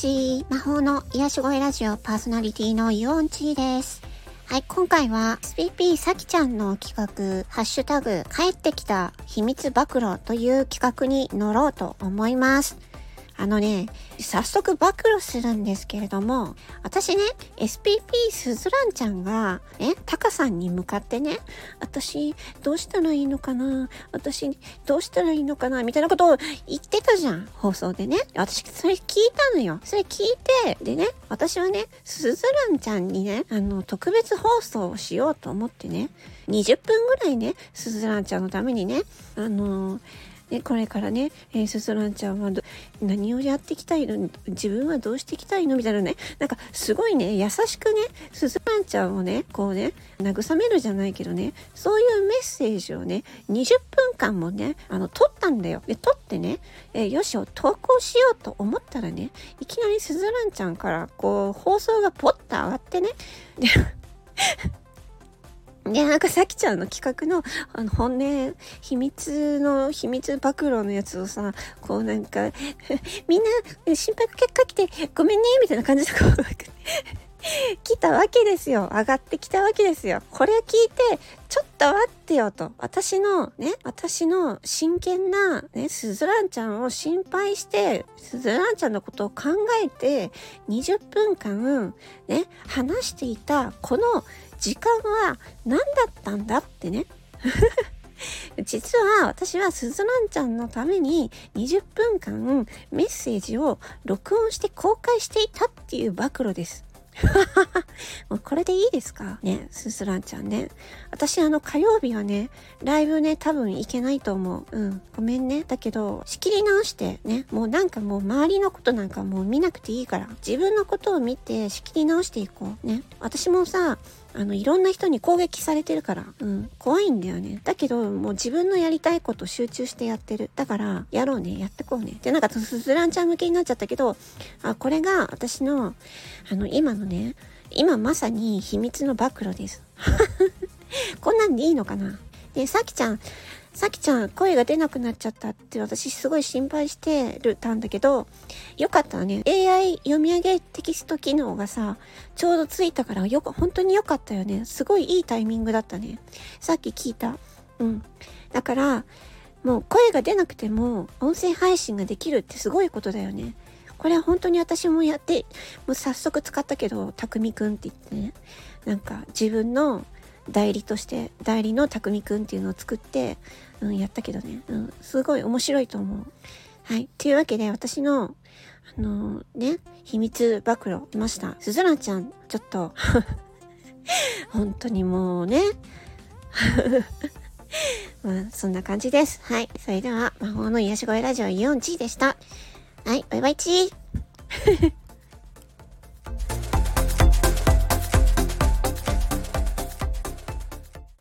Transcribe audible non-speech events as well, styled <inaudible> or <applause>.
ち魔法の癒し声ラジオパーソナリティのユオンチーです。はい、今回は SPP さきちゃんの企画、ハッシュタグ、帰ってきた秘密暴露という企画に乗ろうと思います。あのね、早速暴露するんですけれども、私ね、SPP すずらんちゃんが、ね、タカさんに向かってね、私、どうしたらいいのかな私、どうしたらいいのかなみたいなことを言ってたじゃん、放送でね。私、それ聞いたのよ。それ聞いて、でね、私はね、すずらんちゃんにね、あの、特別放送をしようと思ってね、20分ぐらいね、すずらんちゃんのためにね、あのーね、これからね、えー、すずらんちゃんは何をやっていきたいの？自分はどうしていきたいの？みたいなね、なんかすごいね、優しくね、すずらんちゃんをね、こうね、慰めるじゃないけどね、そういうメッセージをね、20分間もね、あの、撮ったんだよ。で、撮ってね、えー、よしを投稿しようと思ったらね、いきなりすずらんちゃんから、こう、放送がポッと上がってね、でで、なんかさきちゃんの企画の、あの、本音、秘密の、秘密暴露のやつをさ、こうなんか、みんな心配結果来てごめんね、みたいな感じでこう、<laughs> 来たわけですよ。上がってきたわけですよ。これを聞いて、ちょっと待ってよと。私のね、私の真剣なね、すずらんちゃんを心配して、すずらんちゃんのことを考えて、20分間ね、話していた、この時間は何だったんだってね。<laughs> 実は私はすずらんちゃんのために20分間メッセージを録音して公開していたっていう暴露です。<laughs> もうこれでいいですか？ね、すすらんちゃんね。私あの火曜日はね、ライブね、多分行けないと思う。うん。ごめんね。だけど、仕切り直してね、もうなんかもう周りのことなんかもう見なくていいから、自分のことを見て仕切り直していこう。ね。私もさ、あの、いろんな人に攻撃されてるから、うん、怖いんだよね。だけど、もう自分のやりたいこと集中してやってる。だから、やろうね、やってこうね。で、なんか、すずらんちゃん向けになっちゃったけど、あ、これが私の、あの、今のね、ね今まさに秘密の暴露です。<laughs> こんなんでいいのかな？で、さきちゃん、さきちゃん声が出なくなっちゃったって私すごい心配してるたんだけど、よかったね。AI 読み上げテキスト機能がさ、ちょうどついたからよく、本当に良かったよね。すごいいいタイミングだったね。さっき聞いた。うん。だから、もう声が出なくても音声配信ができるってすごいことだよね。これは本当に私もやって、もう早速使ったけど、たくみくんって言ってね、なんか自分の代理として代理のたくみくんっていうのを作って、うん、やったけどね、うん、すごい面白いと思う。はい。というわけで私のあのー、ね、秘密暴露しました。すずらちゃん、ちょっと <laughs> 本当にもうね <laughs> まあ、そんな感じです。はい。それでは、魔法の癒し声ラジオイオンチーでした。はい、バイバイチー。<laughs>